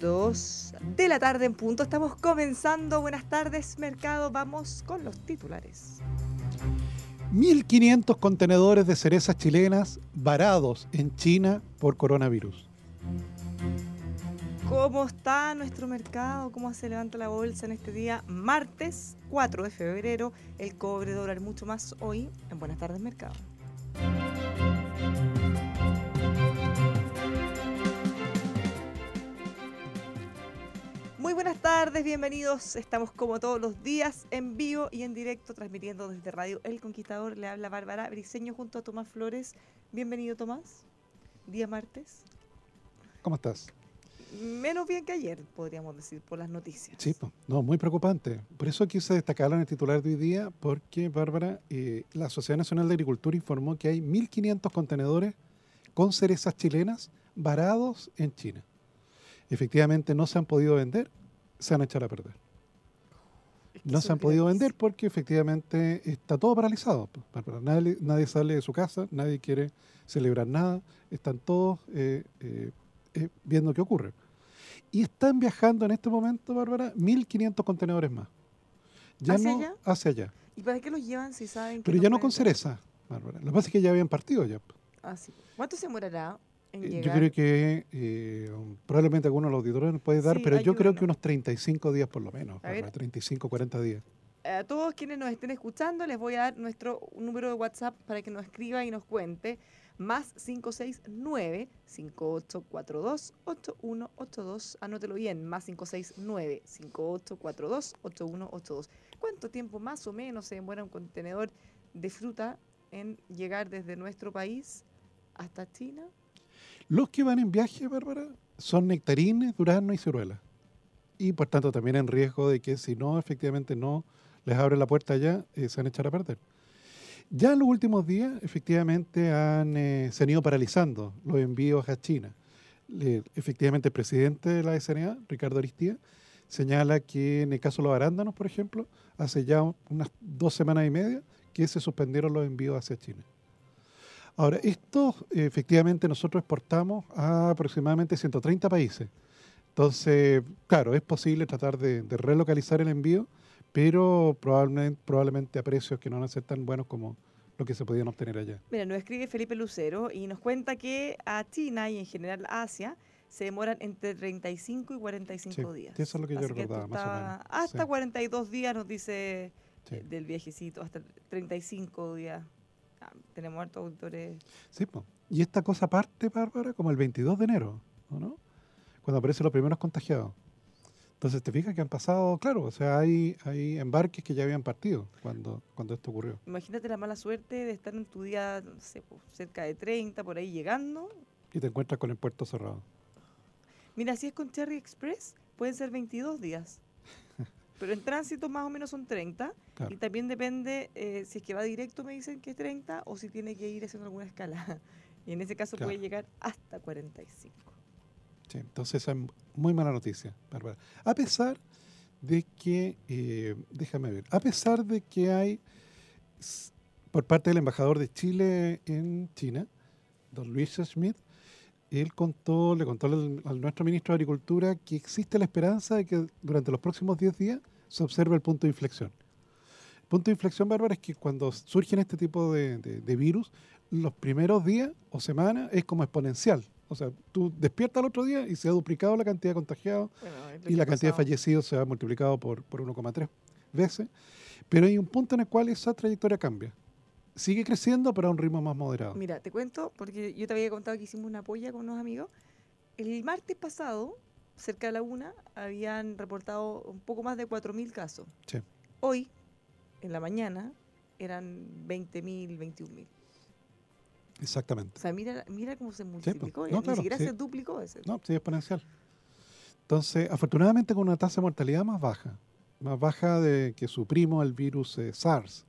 Dos de la tarde en punto. Estamos comenzando. Buenas tardes, mercado. Vamos con los titulares. 1.500 contenedores de cerezas chilenas varados en China por coronavirus. ¿Cómo está nuestro mercado? ¿Cómo se levanta la bolsa en este día? Martes 4 de febrero. El cobre dólar mucho más hoy en Buenas tardes, mercado. Muy buenas tardes, bienvenidos. Estamos como todos los días en vivo y en directo transmitiendo desde Radio El Conquistador. Le habla Bárbara Briseño junto a Tomás Flores. Bienvenido Tomás. Día martes. ¿Cómo estás? Menos bien que ayer, podríamos decir, por las noticias. Sí, no, muy preocupante. Por eso quise destacarlo en el titular de hoy día, porque, Bárbara, eh, la Sociedad Nacional de Agricultura informó que hay 1.500 contenedores con cerezas chilenas varados en China. Efectivamente, no se han podido vender, se han echado a perder. No se han podido vender porque efectivamente está todo paralizado. Nadie, nadie sale de su casa, nadie quiere celebrar nada, están todos eh, eh, eh, viendo qué ocurre. Y están viajando en este momento, Bárbara, 1.500 contenedores más. Ya ¿Hacia no allá? hacia allá. ¿Y para qué los llevan si saben que Pero ya no con cereza, Bárbara. Lo que pasa es que ya habían partido ya. Ah, sí. ¿Cuánto se demorará en Eh, Yo llegar? creo que eh, um, probablemente algunos de los auditores nos puede dar, Sí, pero yo creo que unos 35 días por lo menos. A ver. Bárbara, 35, 40 días. A todos quienes nos estén escuchando, les voy a dar nuestro número de WhatsApp para que nos escriba y nos cuente. Más 569-5842-8182. Anótelo bien, más 569-5842-8182. ¿Cuánto tiempo más o menos se demora un contenedor de fruta en llegar desde nuestro país hasta China? Los que van en viaje, Bárbara, son nectarines, duraznos y ciruelas. Y por tanto también en riesgo de que si no, efectivamente no les abre la puerta allá, eh, se van a echar a perder. Ya en los últimos días, efectivamente, han, eh, se han ido paralizando los envíos a China. Le- efectivamente, el presidente de la SNA, Ricardo Aristía, señala que en el caso de los arándanos, por ejemplo, hace ya unas dos semanas y media que se suspendieron los envíos hacia China. Ahora, esto efectivamente nosotros exportamos a aproximadamente 130 países. Entonces, claro, es posible tratar de, de relocalizar el envío, pero probablemente, probablemente a precios que no van a ser tan buenos como lo que se podían obtener allá. Mira, nos escribe Felipe Lucero y nos cuenta que a China y en general Asia se demoran entre 35 y 45 Sí, días. eso es lo que yo Así recordaba, tú más o menos, Hasta sí. 42 días nos dice Sí. eh, del viejecito, hasta 35 días. Ah, tenemos hartos autores. Sí, po. Y esta cosa parte, Bárbara, como el 22 de enero, ¿o no? Cuando aparecen los primeros contagiados. Entonces, te fijas que han pasado, claro, o sea, hay, hay embarques que ya habían partido cuando, cuando esto ocurrió. Imagínate la mala suerte de estar en tu día, no sé, cerca de 30, por ahí llegando. Y te encuentras con el puerto cerrado. Mira, si es con Cherry Express, pueden ser 22 días. Pero en tránsito más o menos son 30. Claro. Y también depende eh, si es que va directo, me dicen que es 30, o si tiene que ir haciendo alguna escala. Y en ese caso puede llegar hasta 45. Sí, entonces es muy mala noticia, Bárbara. A pesar de que, eh, déjame ver, a pesar de que hay, por parte del embajador de Chile en China, don Luis Schmidt, él contó, le contó al, nuestro ministro de Agricultura que existe la esperanza de que durante los próximos 10 días se observe el punto de inflexión. El punto de inflexión, Bárbara, es que cuando surgen este tipo de virus, los primeros días o semanas es como exponencial. O sea, tú despiertas al otro día y se ha duplicado la cantidad de contagiados Bueno, y la cantidad de fallecidos se ha multiplicado por, por 1,3 veces. Pero hay un punto en el cual esa trayectoria cambia. Sigue creciendo, pero a un ritmo más moderado. Mira, te cuento, porque yo te había contado que hicimos una polla con unos amigos. El martes pasado, cerca de la una, habían reportado un poco más de 4.000 casos. Sí. Hoy, en la mañana, eran 20.000, 21.000. O Exactamente. sea, mira, mira cómo se multiplicó. No, Ni claro, siquiera sí. se duplicó ese. No, sí, exponencial. Entonces, afortunadamente con una tasa de mortalidad más baja, más baja de que su primo, el virus eh, SARS,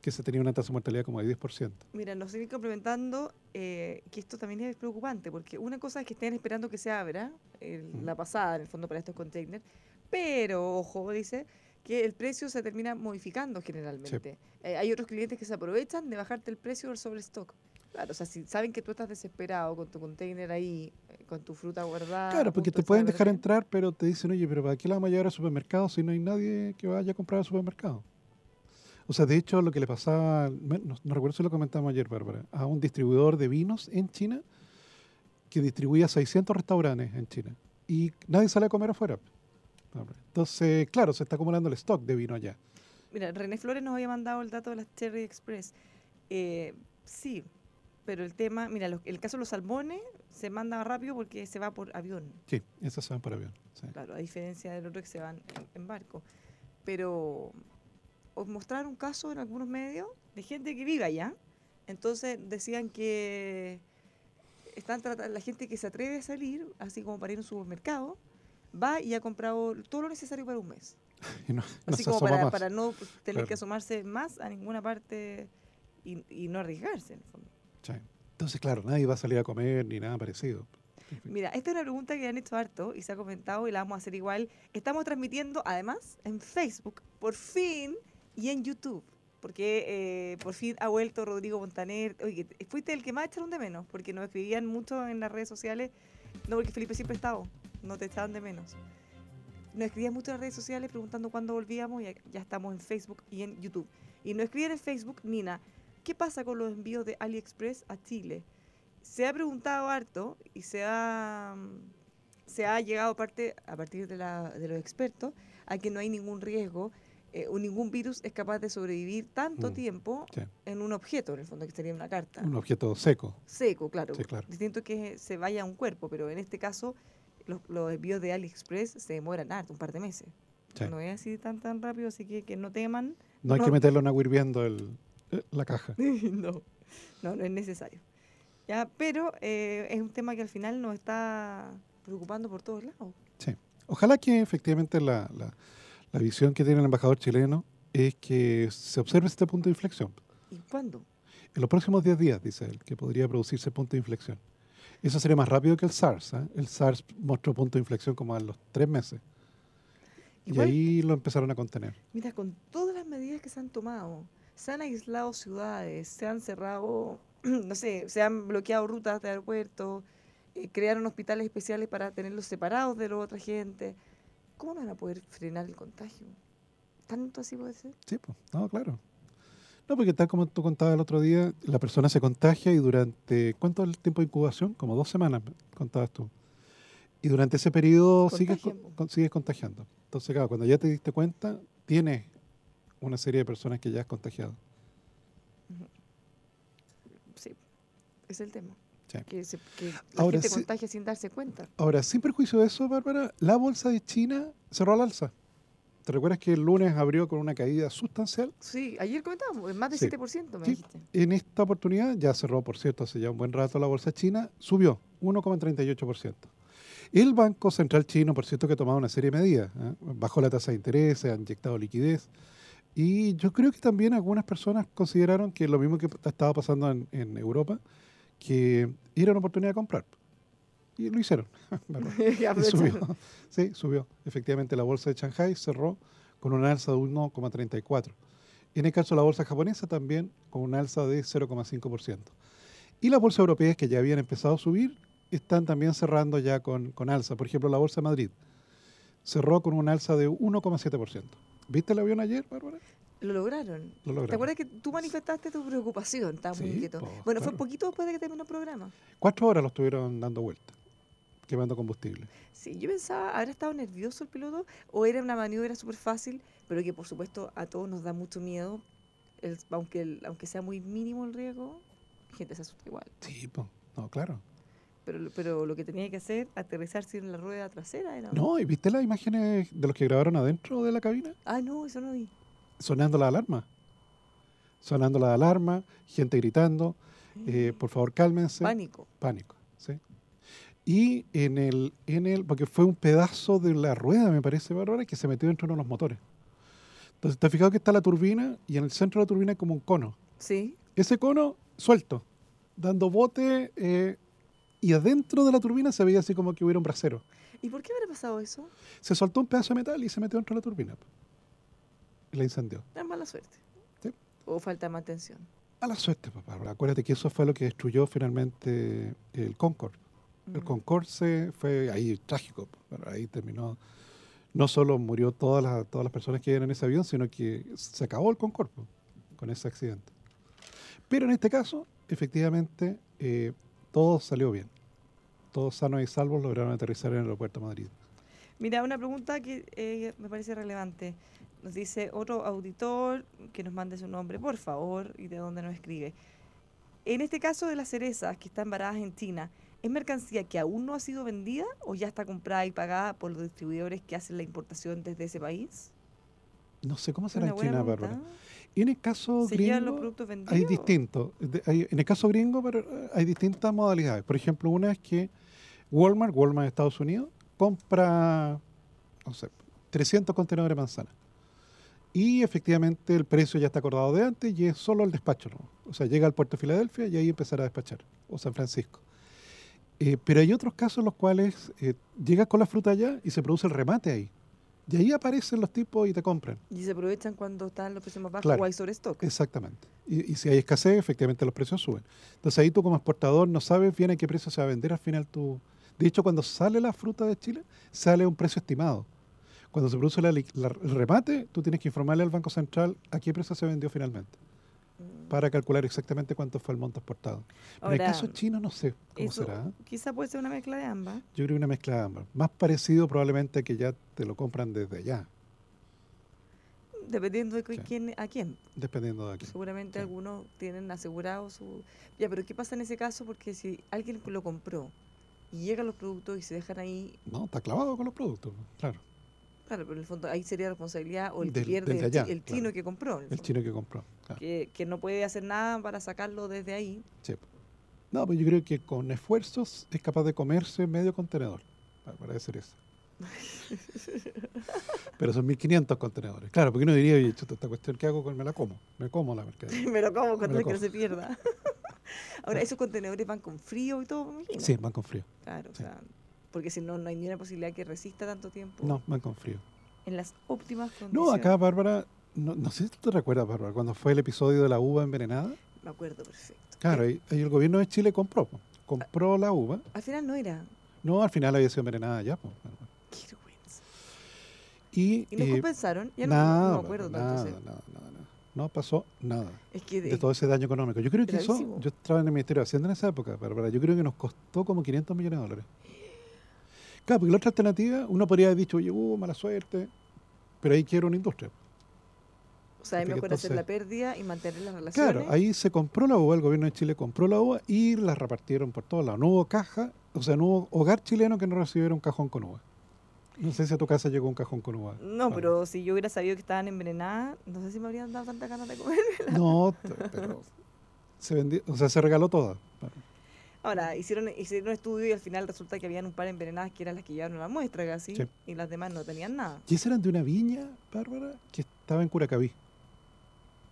que se tenía una tasa de mortalidad como de 10%. Mira, nos siguen complementando eh, que esto también es preocupante, porque una cosa es que estén esperando que se abra el- la pasada, en el fondo, para estos containers, pero, ojo, dice que el precio se termina modificando generalmente. Eh, hay otros clientes que se aprovechan de bajarte el precio del sobrestock. Claro, o sea, si saben que tú estás desesperado con tu container ahí, eh, con tu fruta guardada. claro, porque te de pueden dejar entrar, pero te dicen, oye, pero ¿para qué la vamos a llevar al supermercado si no hay nadie que vaya a comprar al supermercado? O sea, de hecho, lo que le pasaba, no, no recuerdo si lo comentamos ayer, Bárbara, a un distribuidor de vinos en China que distribuía 600 restaurantes en China y nadie sale a comer afuera. Entonces, claro, se está acumulando el stock de vino allá. Mira, René Flores nos había mandado el dato de las Cherry Express. Eh, sí, pero el tema, mira, los- el caso de los salmones se manda rápido porque se va por avión, Sí, esas se van por avión. sí. claro, a diferencia del otro que se van en, en barco. Pero os mostraron un caso en algunos medios de gente que vive allá. Entonces decían que están tratando, la gente que se atreve a salir, así como para ir a un supermercado, va y ha comprado todo lo necesario para un mes. No, Así como para, no tener Claro. que asomarse más a ninguna parte y, y no arriesgarse. en el fondo. Sí. Entonces, claro, nadie va a salir a comer ni nada parecido. Mira, esta es una pregunta que han hecho harto y se ha comentado y la vamos a hacer igual. Estamos transmitiendo además en Facebook, por fin, y en YouTube. Porque eh, por fin ha vuelto Rodrigo Montaner. Oye, te- fuiste el que más echaron de menos, porque nos escribían mucho en las redes sociales. No, porque Felipe siempre estaba, no te echaban de menos. Nos escribían mucho en las redes sociales preguntando cuándo volvíamos y ya, estamos en Facebook y en YouTube. Y nos escribían en Facebook, Nina, ¿qué pasa con los envíos de AliExpress a Chile? Se ha preguntado harto y se ha, se ha llegado parte, a partir de, la- de los expertos a que no hay ningún riesgo eh, o ningún virus es capaz de sobrevivir tanto Mm, tiempo sí. en un objeto, en el fondo, que sería una carta. Un objeto seco. Seco, claro. Sí, claro. Distinto que se vaya a un cuerpo, pero en este caso los, los envíos de AliExpress se demoran harto, un par de meses. Sí. No es así tan tan rápido, así que que no teman. No hay No. que meterlo en agua hirviendo el, la caja. no, no, no es necesario. Ya, pero eh, es un tema que al final nos está preocupando por todos lados. Sí. Ojalá que efectivamente la, la- la visión que tiene el embajador chileno es que se observe este punto de inflexión. ¿Y cuándo? En los próximos 10 días, dice él, que podría producirse punto de inflexión. Eso sería más rápido que el SARS. ¿eh? El SARS mostró punto de inflexión como a los tres meses. Igual, y ahí lo empezaron a contener. mira, con todas las medidas que se han tomado, se han aislado ciudades, se han cerrado, no sé, se han bloqueado rutas de aeropuertos, eh, crearon hospitales especiales para tenerlos separados de la otra gente. ¿Cómo van a poder frenar el contagio? ¿Tanto así puede ser? Sí, pues, no, claro. No, porque tal como tú contabas el otro día, la persona se contagia y durante, ¿cuánto es el tiempo de incubación? Como dos semanas, contabas tú. Y durante ese periodo sigues, con- sigues contagiando. Entonces, claro, cuando ya te diste cuenta, tienes una serie de personas que ya has contagiado. Sí, es el tema. Sí. Que, se, que la Ahora gente sí- contagia sin darse cuenta. Ahora, sin perjuicio de eso, Bárbara, la bolsa de China cerró al alza. ¿Te recuerdas que el lunes abrió con una caída sustancial? Sí, ayer comentábamos, más del Sí. 7% me Sí. dijiste. En esta oportunidad, ya cerró, por cierto, hace ya un buen rato la bolsa china, subió 1,38%. El Banco Central chino, por cierto, que ha tomado una serie de medidas. ¿eh? Bajó la tasa de interés, ha inyectado liquidez. Y yo creo que también algunas personas consideraron que lo mismo que estaba pasando en, en Europa, que era una oportunidad de comprar. Y lo hicieron. Y subió. Sí, subió. Efectivamente, la bolsa de Shanghai cerró con una alza de 1,34. En el caso de la bolsa japonesa también con una alza de 0,5%. Y las bolsas europeas que ya habían empezado a subir están también cerrando ya con, con alza. Por ejemplo, la Bolsa de Madrid cerró con un alza de 1,7%. ¿Viste el avión ayer, Bárbara? Lo lograron. Lo lograron. ¿Te acuerdas que tú manifestaste tu preocupación? Estaba muy Sí, inquieto. po, Bueno, fue claro. poquito después de que terminó el programa. Cuatro horas lo estuvieron dando vuelta, quemando combustible. Sí, yo pensaba, ¿habrá estado nervioso el piloto? ¿O era una maniobra súper fácil, pero que por supuesto a todos nos da mucho miedo? el- aunque, el- aunque sea muy mínimo el riesgo, la gente se asusta igual. Sí, pues, no, claro. Pero, lo- pero lo que tenía que hacer, aterrizarse en la rueda trasera, era. No, ¿y viste las imágenes de los que grabaron adentro de la cabina? Ah, no, eso no vi. Sonando la alarma. Sonando la alarma, gente gritando, eh, por favor cálmense. Pánico. Pánico, ¿sí? Y en el, en el, porque fue un pedazo de la rueda, me parece, Bárbara, que se metió dentro de uno de los motores. Entonces, ¿te has fijado que está la turbina y en el centro de la turbina hay como un cono? Sí. Ese cono suelto, dando bote, eh, y adentro de la turbina se veía así como que hubiera un brasero. ¿Y por qué habrá pasado eso? Se soltó un pedazo de metal y se metió dentro de la turbina. Y la incendió. Es mala suerte. Sí. O falta de mantención. A la suerte, Bárbara. Acuérdate que eso fue lo que destruyó finalmente el Concorde. El. Concorde se fue ahí trágico. ahí terminó. No solo murió todas las, todas las personas que iban en ese avión, sino que se acabó el Concorde con ese accidente. Pero en este caso, efectivamente, eh, todo salió bien. Todos sanos y salvos lograron aterrizar en el aeropuerto de Madrid. Mira, una pregunta que eh, me parece relevante. Nos dice otro auditor que nos mande su nombre, por favor, y de dónde nos escribe. En este caso de las cerezas que están varadas en China, ¿es mercancía que aún no ha sido vendida o ya está comprada y pagada por los distribuidores que hacen la importación desde ese país? No sé cómo será en China, Bárbara. Y en el caso ¿Se llevan los gringo? Hay distintos. En el caso gringo, pero eh, hay distintas modalidades. Por ejemplo, una es que Walmart, Walmart de Estados Unidos, compra, no sé, 300 contenedores de manzana. Y efectivamente el precio ya está acordado de antes y es solo el despacho. ¿no? O sea, llega al puerto de Filadelfia y ahí empezará a despachar. O San Francisco. Eh, pero hay otros casos en los cuales eh, llegas con la fruta allá y se produce el remate ahí. Y ahí aparecen los tipos y te compran. Y se aprovechan cuando están los precios más bajos Claro. o hay sobre stock. Exactamente. Y, y si hay escasez, efectivamente los precios suben. Entonces ahí tú como exportador no sabes bien a qué precio se va a vender al final tú. De hecho, cuando sale la fruta de Chile, sale un precio estimado. Cuando se produce la el remate, tú tienes que informarle al Banco Central a qué precio se vendió finalmente. Para calcular exactamente cuánto fue el monto exportado. Pero en el caso chino no sé cómo Eso será. ¿eh? quizá puede ser una mezcla de ambas. Yo creo que una mezcla de ambas. Más parecido probablemente a que ya te lo compran desde allá, Dependiendo de Sí. quién, a quién. dependiendo de aquí. Seguramente Sí. algunos tienen asegurado su... Ya, pero ¿qué pasa en ese caso? Porque si alguien lo compró y llegan los productos y se dejan ahí, No, está clavado con los productos, claro. claro, pero en el fondo ahí sería responsabilidad o el que pierde el, chi- allá, el chino claro. que compró. el chino que compró. Claro. que, que no puede hacer nada para sacarlo desde ahí. Sí. No, pues yo creo que con esfuerzos es capaz de comerse medio contenedor. pa- Para decir eso. Pero son 1500 contenedores. Claro, porque uno diría, oye, chuta, esta cuestión que hago, me la como. Me como la mercadería. Me lo como cuando que no se pierda. Ahora, esos contenedores van con frío y todo, me. Sí, van con frío. Claro, o sea, porque si no, no hay ni una posibilidad que resista tanto tiempo No, van con frío. en las óptimas condiciones. No, acá, Bárbara, no, no sé si tú te recuerdas, Bárbara, cuando fue el episodio de la uva envenenada. Me acuerdo perfecto. Claro, Eh, ahí el gobierno de Chile compró. Compró la uva. Al final no era. No, al final había sido envenenada ya. Bárbara. Qué vergüenza. Y, ¿Y nos eh, compensaron? Ya no- nada, no, me acuerdo Bárbara, tanto. nada, nada, nada, nada. No pasó nada. Es que de- de todo ese daño económico. Yo creo que eso, yo estaba en el Ministerio de Hacienda en esa época, Bárbara, yo creo que nos costó como 500 millones de dólares. Claro, porque la otra alternativa, uno podría haber dicho, oye, uh, mala suerte, pero ahí quiero una industria. O sea, es mejor hacer la pérdida y mantener las relaciones. Claro, ahí se compró la uva, el gobierno de Chile compró la uva y la repartieron por todos lados. No hubo caja, o sea, no hubo hogar chileno que no recibiera un cajón con uva. No sé si a tu casa llegó un cajón con uva. No, pero si yo hubiera sabido que estaban envenenadas, no sé si me habrían dado tanta ganas de comer. No, pero se vendió, o sea, se regaló toda. Ahora, hicieron, hicieron un estudio y al final resulta que habían un par envenenadas que eran las que llevaron la muestra casi, Sí. y las demás no tenían nada. Y esas eran de una viña, Bárbara, que estaba en Curacaví.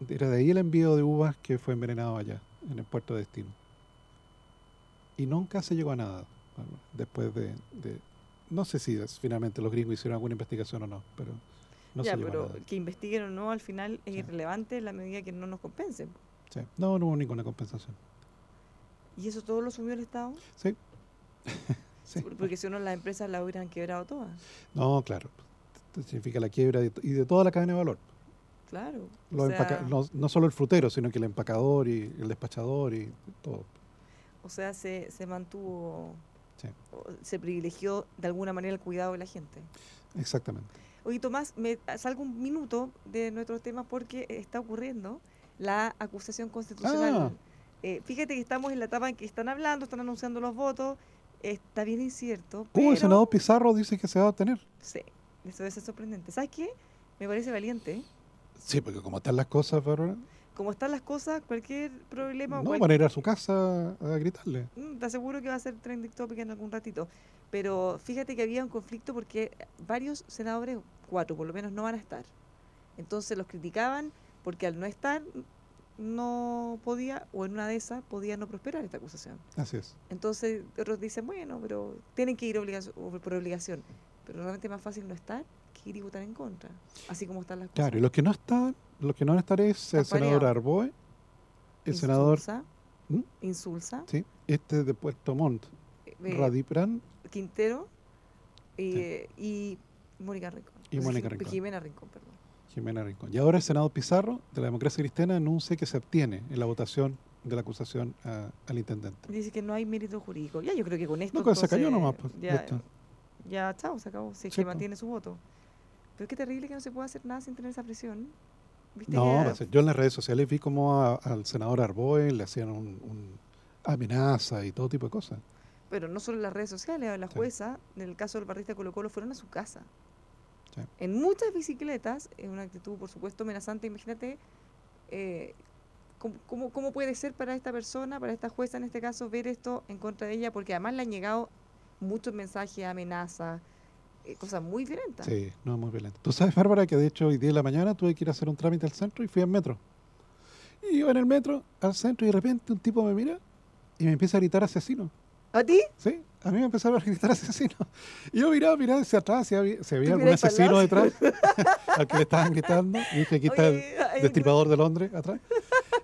Era de ahí el envío de uvas que fue envenenado allá, en el puerto de destino. Y nunca se llegó a nada, después de, de- No sé si es- finalmente los gringos hicieron alguna investigación o no, pero no ya, se llegó a pero nada. que investiguen o no, al final es Sí. irrelevante en la medida que no nos compensen. Sí. No, no hubo ninguna compensación. ¿Y eso todo lo asumió el Estado? Sí. Sí. Por- Porque si no, las empresas la hubieran quebrado todas. No, claro. Esto significa la quiebra de- y de toda la cadena de valor. Claro. O, sea, no, no solo el frutero, sino que el empacador y el despachador y todo. o sea, se, se mantuvo, Sí. se privilegió de alguna manera el cuidado de la gente. Exactamente. Oye, Tomás, me salgo un minuto de nuestros temas porque está ocurriendo la acusación constitucional. Ah. Eh, fíjate que estamos en la etapa en que están hablando, están anunciando los votos, está bien incierto. Uh, pero, el senador Pizarro dice que se va a obtener. Sí, eso debe ser sorprendente. ¿Sabes qué? Me parece valiente. Sí, porque como están las cosas, Bárbara, Como están las cosas, cualquier problema... no van a ir a su casa a gritarle. Mm, Te aseguro que va a ser trending topic en algún ratito. Pero fíjate que había un conflicto porque varios senadores, cuatro por lo menos, no van a estar. Entonces los criticaban porque al no estar no podía, o en una de esas, podía no prosperar esta acusación. Así es. Entonces otros dicen, bueno, pero tienen que ir obligación- por obligación. Pero realmente es más fácil no estar que ir y votar en contra. Así como están las cosas. Claro, y los que no están, los que no van a estar es el senador. Arboe, el senador, Insulza, ¿Mm? Insulza, sí, este de Puerto Montt, eh, Radipran Quintero eh, y Mónica Rincón. Y Mónica Rincón. Jimena Rincón, perdón. Jimena Rincón. Y ahora el senador Pizarro, de la democracia cristiana, anuncia que se abstiene en la votación de la acusación a- al intendente. Dice que no hay mérito jurídico. Ya, yo creo que con esto. No, que se cayó entonces, nomás. Pues, ya Ya, está. Ya, chao, se acabó. Si es Sí, que mantiene su voto. Pero qué terrible que no se pueda hacer nada sin tener esa presión. ¿Viste No, que- yo en las redes sociales vi como a- al senador Arboe le hacían un, un amenaza y todo tipo de cosas. Pero no solo en las redes sociales, la Sí. jueza, en el caso del barrista Colo Colo, fueron a su casa. Sí. En muchas bicicletas, en una actitud, por supuesto, amenazante. Imagínate eh, cómo, cómo- cómo puede ser para esta persona, para esta jueza en este caso, ver esto en contra de ella, porque además le han llegado muchos mensajes, amenazas, eh, cosas muy violentas. Sí, no, muy violento. Tú sabes, Bárbara, que de hecho hoy día de la mañana tuve que ir a hacer un trámite al centro y fui al metro. Y iba en el metro al centro y de repente un tipo me mira y me empieza a gritar asesino. ¿A ti? Sí, a mí me empezaron a gritar asesino. Y yo miraba, miraba hacia atrás, si había, si había ¿Tú algún asesino detrás al que le estaban gritando. Y dije, aquí está el destripador de Londres atrás.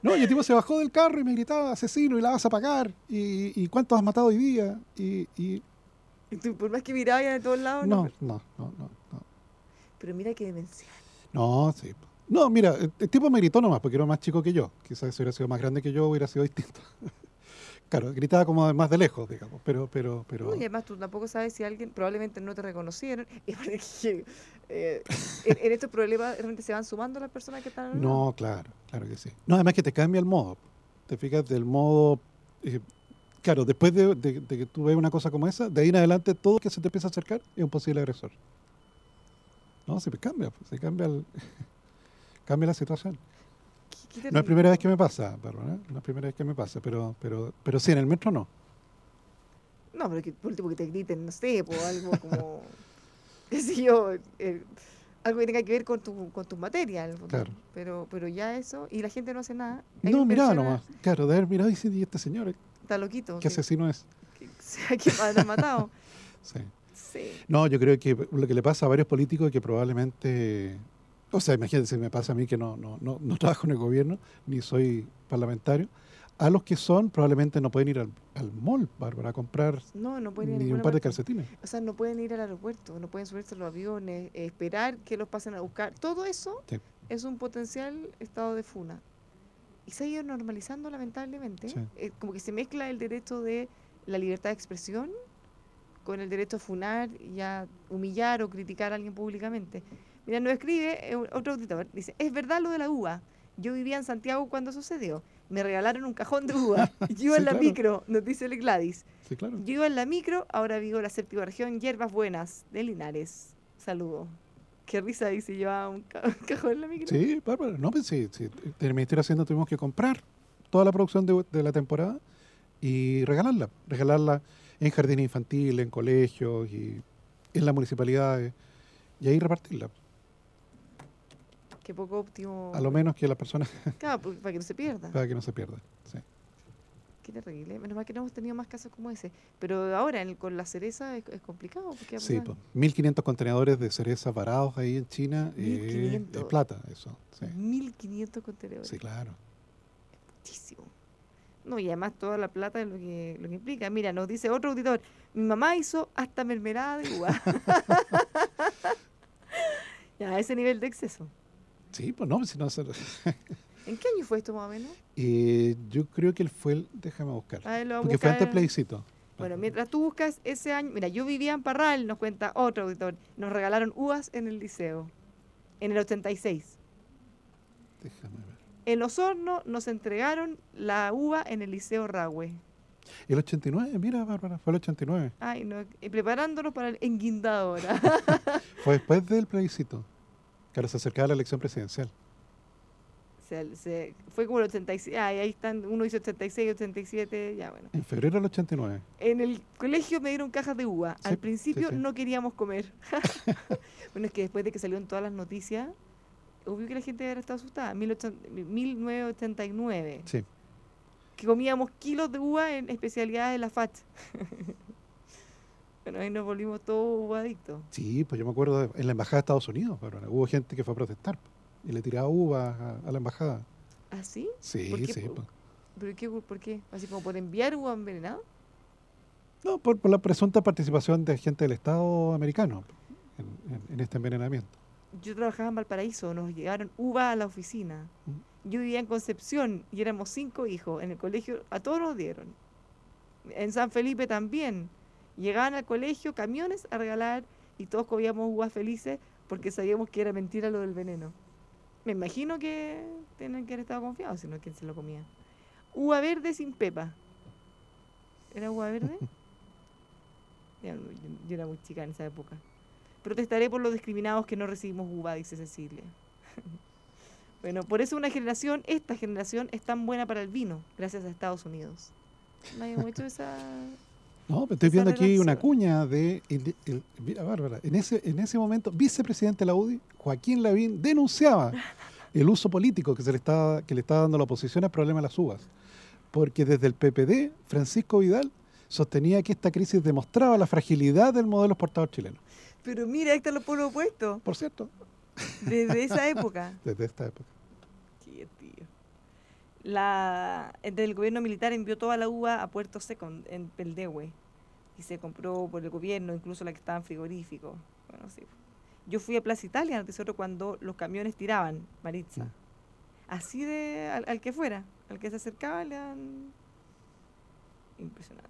No, y el tipo se bajó del carro y me gritaba, asesino, y la vas a pagar. ¿Y, y cuántos has matado hoy día? Y, y Y tú, por más que miraba de todos lados, no. no, no, no, no. Pero mira qué demencia. No, sí. No, mira, el, tipo me gritó nomás porque era más chico que yo. Quizás si hubiera sido más grande que yo hubiera sido distinto. claro, gritaba como más de lejos, digamos, pero, pero, pero... No, y además tú tampoco sabes si alguien, probablemente no te reconocieron. Eh, en, en estos problemas realmente se van sumando las personas que están. No, claro, claro que sí. No, además que te cambia el modo. Te fijas del modo... eh, claro, después de, de- de que tú ves una cosa como esa, de ahí en adelante todo que se te empieza a acercar es un posible agresor. No, se cambia, pues, se cambia, el- cambia la situación. Qué- qué No es terrible. primera vez que me pasa, Bárbara, ¿eh? no es primera vez que me pasa, pero, pero, pero sí, en el metro no. No, pero que por último que te griten, no sé, po, algo como, qué sé yo, eh, algo que tenga que ver con tu, con tus materias. en el fondo. Claro. Pero, pero ya eso, y la gente no hace nada. Hay No, persona- nomás. Claro, de haber mirado y dice, ¿y este señor Está loquito. qué que- asesino es? que, que, que habrán matado. Sí. Sí. No, yo creo que lo que le pasa a varios políticos es que probablemente, o sea, imagínense, si me pasa a mí que no, no, no, no trabajo en el gobierno, ni soy parlamentario, a los que son probablemente no pueden ir al, al mall, Bárbara, a comprar No, no pueden ir ni un par de calcetines. O sea, no pueden ir al aeropuerto, no pueden subirse a los aviones, eh, esperar que los pasen a buscar. Todo eso Sí. es un potencial estado de funa. Y se ha ido normalizando, lamentablemente. Sí. Eh, como que se mezcla el derecho de la libertad de expresión con el derecho a funar y a humillar o criticar a alguien públicamente. Mira, nos escribe eh, otro auditor, dice, es verdad lo de la uva. Yo vivía en Santiago cuando sucedió. Me regalaron un cajón de uva. Yo iba Sí, en la claro. micro, nos dice el Gladys. Sí, claro. Yo iba en la micro, ahora vivo en la séptima región, Hierbas Buenas, de Linares. Saludo. Qué risa dice llevaba un, ca- un cajón en la micro. Sí, Bárbara. No, pues sí, sí. El Ministerio de Hacienda tuvimos que comprar toda la producción de, de la temporada y regalarla. Regalarla en jardines infantiles, en colegios y en las municipalidades. Y ahí repartirla. Qué poco óptimo. A lo menos que las personas, Claro, pues, para que no se pierda. para que no se pierda. Sí. Qué terrible. Menos mal que no hemos tenido más casos como ese. Pero ahora en con la cereza es, es complicado. Porque Sí, pues, pues, 1.500 contenedores de cereza varados ahí en China. eh, 1500. es plata, eso. Sí, 1500 contenedores. sí claro. Muchísimo. No, y además toda la plata es lo que, lo que implica. Mira, nos dice otro auditor, mi mamá hizo hasta mermelada de uva. ya, a ese nivel de exceso. Sí, pues no, si no ¿En qué año fue esto más o menos? Eh, yo creo que él fue el. Déjame buscar. A ver, lo Porque fue antes buscar. plebiscito. Bueno, mientras tú buscas ese año, mira, yo vivía en Parral, nos cuenta otro auditor, nos regalaron uvas en el liceo, en el 86. Déjame ver. En Osorno nos entregaron la uva en el liceo Rahue. El 89, mira, Bárbara, fue el 89. Ay, no, y preparándonos para el enguindado ahora. Fue después del plebiscito. Claro, se acercaba la elección presidencial. Se- se- fue como el 86, ay, ahí están, uno dice 86, 87, ya bueno. En febrero del 89. En el colegio me dieron cajas de uva. Sí, Al principio sí. no queríamos comer. bueno, es que después de que salieron todas las noticias, obvio que la gente era estado asustada. 1800 1989. Sí. Que comíamos kilos de uva en especialidades de la FAT. bueno, ahí nos volvimos todos adictos. Sí, pues yo me acuerdo de- en la embajada de Estados Unidos, Bárbara, hubo gente que fue a protestar y le tiraba uvas a, a la embajada. ¿Ah, sí? Sí, ¿Por qué, sí. po? pues. ¿Pero qué, por qué? ¿Así como por enviar uva envenenada? No, por, por la presunta participación de gente del Estado americano en, en- en este envenenamiento. Yo trabajaba en Valparaíso, nos llegaron uva a la oficina. Yo vivía en Concepción y éramos cinco hijos. En el colegio a todos nos dieron. En San Felipe también. Llegaban al colegio camiones a regalar y todos comíamos uvas felices porque sabíamos que era mentira lo del veneno. Me imagino que tienen que haber estado confiados, si no, ¿quién se lo comía? Uva verde sin pepa. ¿Era uva verde? Yo- yo era muy chica en esa época. Protestaré por los discriminados que no recibimos uva, dice Cecilia. bueno, por eso una generación, esta generación, es tan buena para el vino, gracias a Estados Unidos. No habíamos hecho esa... No, pero estoy viendo aquí una cuña de, el- el- mira Bárbara, en ese, en ese momento, vicepresidente de la UDI, Joaquín Lavín, denunciaba el uso político que, se le estaba, que le estaba dando la oposición al problema de las uvas. Porque desde el PPD, Francisco Vidal sostenía que esta crisis demostraba la fragilidad del modelo exportador chileno. Pero mira, ahí están los pueblos opuestos, Por cierto, desde esa época. desde esta época. La, desde el gobierno militar envió toda la uva a Puerto Seco, en- en Peldehue. Y se compró por el gobierno, incluso la que estaba en frigorífico. Bueno, sí. Yo fui a Plaza Italia, al tesoro, cuando los camiones tiraban Maritza. Mm. Así de al, al que fuera, al que se acercaba le dan... Impresionante.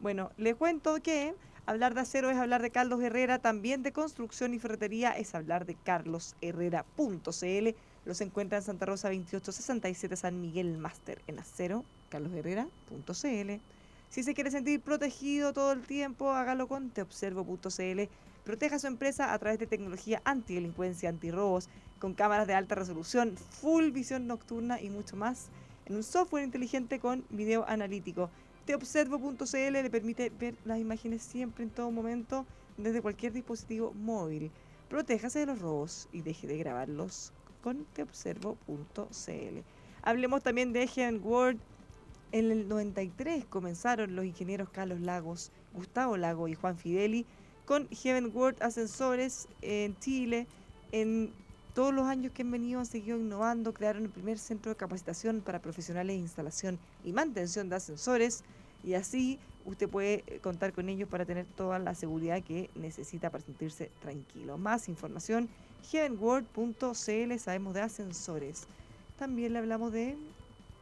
Bueno, les cuento que hablar de acero es hablar de Carlos Herrera, también de construcción y ferretería es hablar de carlosherrera.cl. Los encuentra en Santa Rosa 2867 San Miguel Máster en acero, carlosherrera.cl. Si se quiere sentir protegido todo el tiempo, hágalo con teobservo.cl. Proteja su empresa a través de tecnología antidelincuencia, antirrobos, con cámaras de alta resolución, full visión nocturna y mucho más, en un software inteligente con video analítico. Teobservo.cl le permite ver las imágenes siempre, en todo momento, desde cualquier dispositivo móvil. Protéjase de los robos y deje de grabarlos con teobservo.cl. Hablemos también de Heaven World. En el 93 comenzaron los ingenieros Carlos Lagos, Gustavo Lago y Juan Fideli con Heaven World Ascensores en Chile. En todos los años que han venido han seguido innovando, crearon el primer centro de capacitación para profesionales de instalación y mantención de ascensores y así usted puede eh, contar con ellos para tener toda la seguridad que necesita para sentirse tranquilo. Más información, heavenworld.cl, sabemos de ascensores. También le hablamos de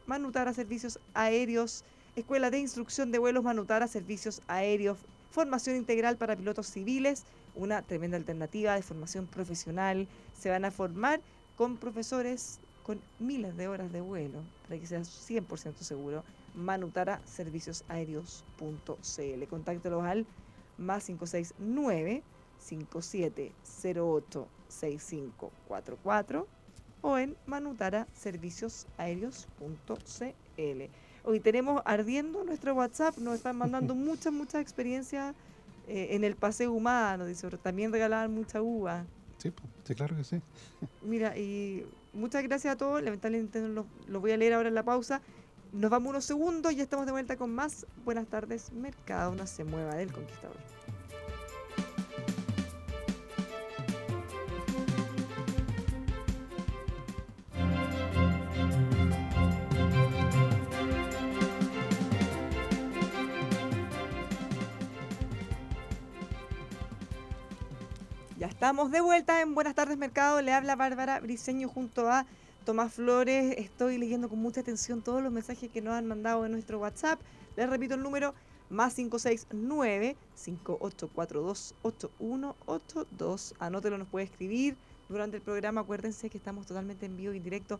Manutara Servicios Aéreos, Escuela de Instrucción de Vuelos Manutara Servicios Aéreos, formación integral para pilotos civiles, una tremenda alternativa de formación profesional. Se van a formar con profesores con miles de horas de vuelo, para que sea 100% seguro. Manutara Servicios Aéreos.cl. Contáctelos al más 569 5708 6544 o en manutaraserviciosaéreos.cl. Hoy tenemos ardiendo nuestro WhatsApp, nos están mandando muchas, muchas experiencias eh, en el paseo humano, dice, también regalaban mucha uva. Sí, sí, claro que sí. Mira, y muchas gracias a todos, lamentablemente no lo, lo voy a leer ahora en la pausa. Nos vamos unos segundos y ya estamos de vuelta con más. Buenas tardes, Mercado no se mueva del Conquistador. Estamos de vuelta en Buenas tardes Mercado. Le habla Bárbara Briseño junto a Tomás Flores. Estoy leyendo con mucha atención todos los mensajes que nos han mandado en nuestro WhatsApp. Les repito el número más 569-5842-8182. Anótelo, nos puede escribir durante el programa. Acuérdense que estamos totalmente en vivo y en directo.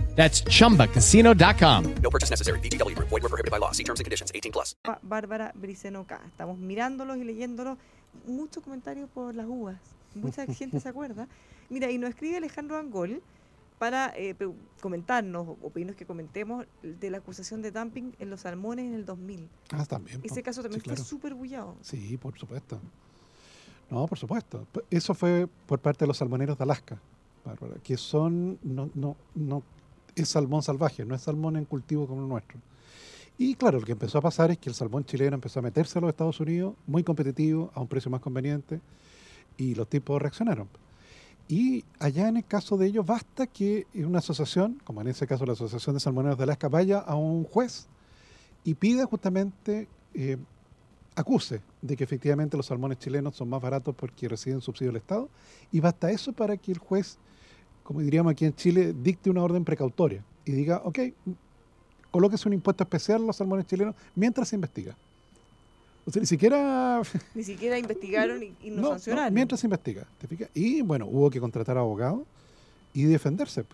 That's chumbacasino.com. No purchase necessary. VGW. Void were prohibited by law. See terms and conditions. 18 plus. Bárbara Briceno K. Estamos mirándolos y leyéndolos. Muchos comentarios por las uvas. Mucha gente se acuerda. Mira, y nos escribe Alejandro Angol para eh, comentarnos o pedirnos que comentemos de la acusación de dumping en los salmones en el 2000. Ah, también. Ese caso también Sí, claro. fue súper bullado. Sí, por supuesto. No, por supuesto. Eso fue por parte de los salmoneros de Alaska, Bárbara, que son, no, no, no, es salmón salvaje, no es salmón en cultivo como el nuestro. Y claro, lo que empezó a pasar es que el salmón chileno empezó a meterse a los Estados Unidos, muy competitivo, a un precio más conveniente, y los tipos reaccionaron. Y allá en el caso de ellos basta que una asociación, como en ese caso la Asociación de Salmoneros de Alaska, vaya a un juez y pida justamente, eh, acuse de que efectivamente los salmones chilenos son más baratos porque reciben subsidio del Estado. Y basta eso para que el juez, como diríamos aquí en Chile, dicte una orden precautoria y diga, ok, colóquese un impuesto especial a los salmones chilenos mientras se investiga. O sea, ni siquiera Ni siquiera investigaron y, no, no, sancionaron. mientras se investiga. ¿te fijas? Y bueno, hubo que contratar abogados y defenderse.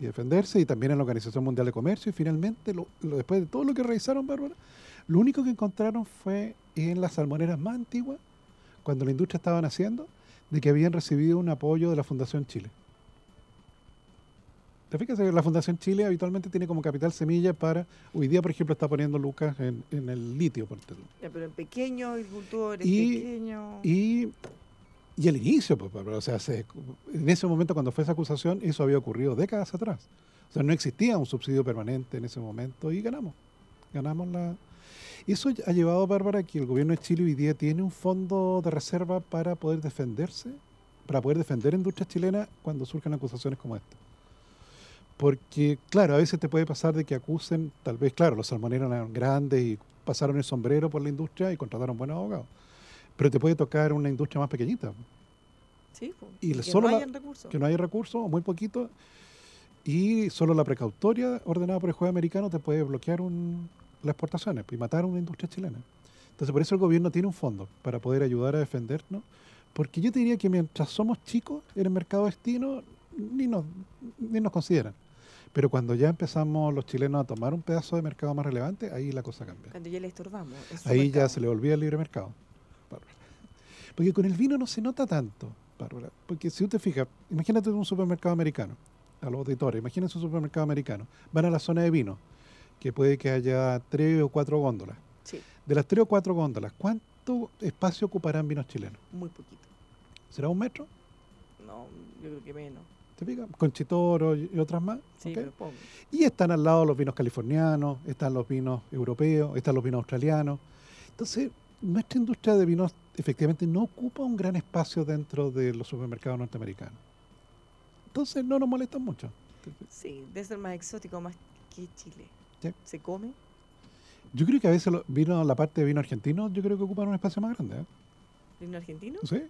Y defenderse, y también en la Organización Mundial de Comercio. Y finalmente, lo- lo- después de todo lo que revisaron, Bárbara, lo único que encontraron fue en las salmoneras más antiguas, cuando la industria estaba naciendo, de que habían recibido un apoyo de la Fundación Chile. ¿Te fijas? La Fundación Chile habitualmente tiene como capital semilla para. Hoy día, por ejemplo, está poniendo lucas en, en el litio, por ejemplo. Ya, pero en pequeños agricultores, Y- pequeños. Y, y el inicio, pues, o sea, se- en ese momento cuando fue esa acusación, eso había ocurrido décadas atrás. O sea, no existía un subsidio permanente en ese momento y ganamos. Ganamos la... Eso ha llevado, Bárbara, que el gobierno de Chile hoy día tiene un fondo de reserva para poder defenderse, para poder defender industrias chilenas cuando surgen acusaciones como esta. Porque, claro, a veces te puede pasar de que acusen, tal vez, claro, los salmoneros eran grandes y pasaron el sombrero por la industria y contrataron buenos abogados pero te puede tocar una industria más pequeñita, Sí, po, y que solo no hayan recursos. que no hay recursos o muy poquito, y solo la precautoria ordenada por el juez americano te puede bloquear un- las exportaciones y matar a una industria chilena. Entonces, por eso el gobierno tiene un fondo para poder ayudar a defendernos, porque yo te diría que mientras somos chicos en el mercado destino, ni nos, ni nos consideran. Pero cuando ya empezamos los chilenos a tomar un pedazo de mercado más relevante, ahí la cosa cambia. Cuando ya le estorbamos. Ahí ya se le olvida el libre mercado. Bárbara. Porque con el vino no se nota tanto, Bárbara. Porque si usted fija, imagínate un supermercado americano, a los auditores, imagínense un supermercado americano. Van a la zona de vino, que puede que haya tres o cuatro góndolas. Sí, De las tres o cuatro góndolas, ¿cuánto espacio ocuparán vinos chilenos? muy poquito. ¿Será un metro? No, yo creo que menos. ¿Te fijas? Conchitoro y y otras más. Sí, ¿ok? pero poco. Y están al lado los vinos californianos, están los vinos europeos, están los vinos australianos. Entonces, nuestra industria de vinos efectivamente no ocupa un gran espacio dentro de los supermercados norteamericanos. Entonces, no nos molestan mucho. Sí, debe ser más exótico más que Chile. Sí. ¿Se come? Yo creo que a veces los vinos, la parte de vino argentino, yo creo que ocupan un espacio más grande. ¿eh? ¿Vino argentino? ¿Sí?